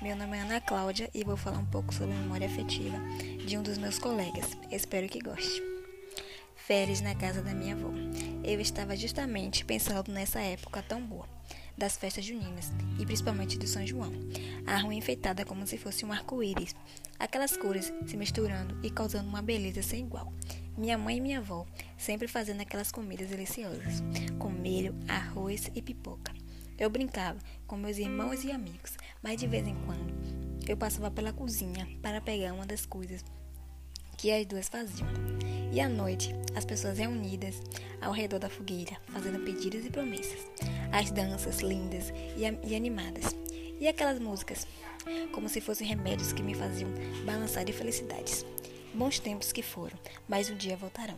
nome é Ana Cláudia e vou falar um pouco sobre a memória afetiva de um dos meus colegas. Espero que goste. Férias na casa da minha avó. Eu estava justamente pensando nessa época tão boa, das festas juninas e principalmente do São João. A rua enfeitada como se fosse um arco-íris, aquelas cores se misturando e causando uma beleza sem igual. Minha mãe e minha avó sempre fazendo aquelas comidas deliciosas, com milho, arroz e pipoca. Eu brincava com meus irmãos e amigos, mas de vez em quando eu passava pela cozinha para pegar uma das coisas que as duas faziam. E à noite, as pessoas reunidas ao redor da fogueira, fazendo pedidos e promessas, as danças lindas e, e animadas, e aquelas músicas, como se fossem remédios que me faziam balançar de felicidades. Bons tempos que foram, mas um dia voltarão.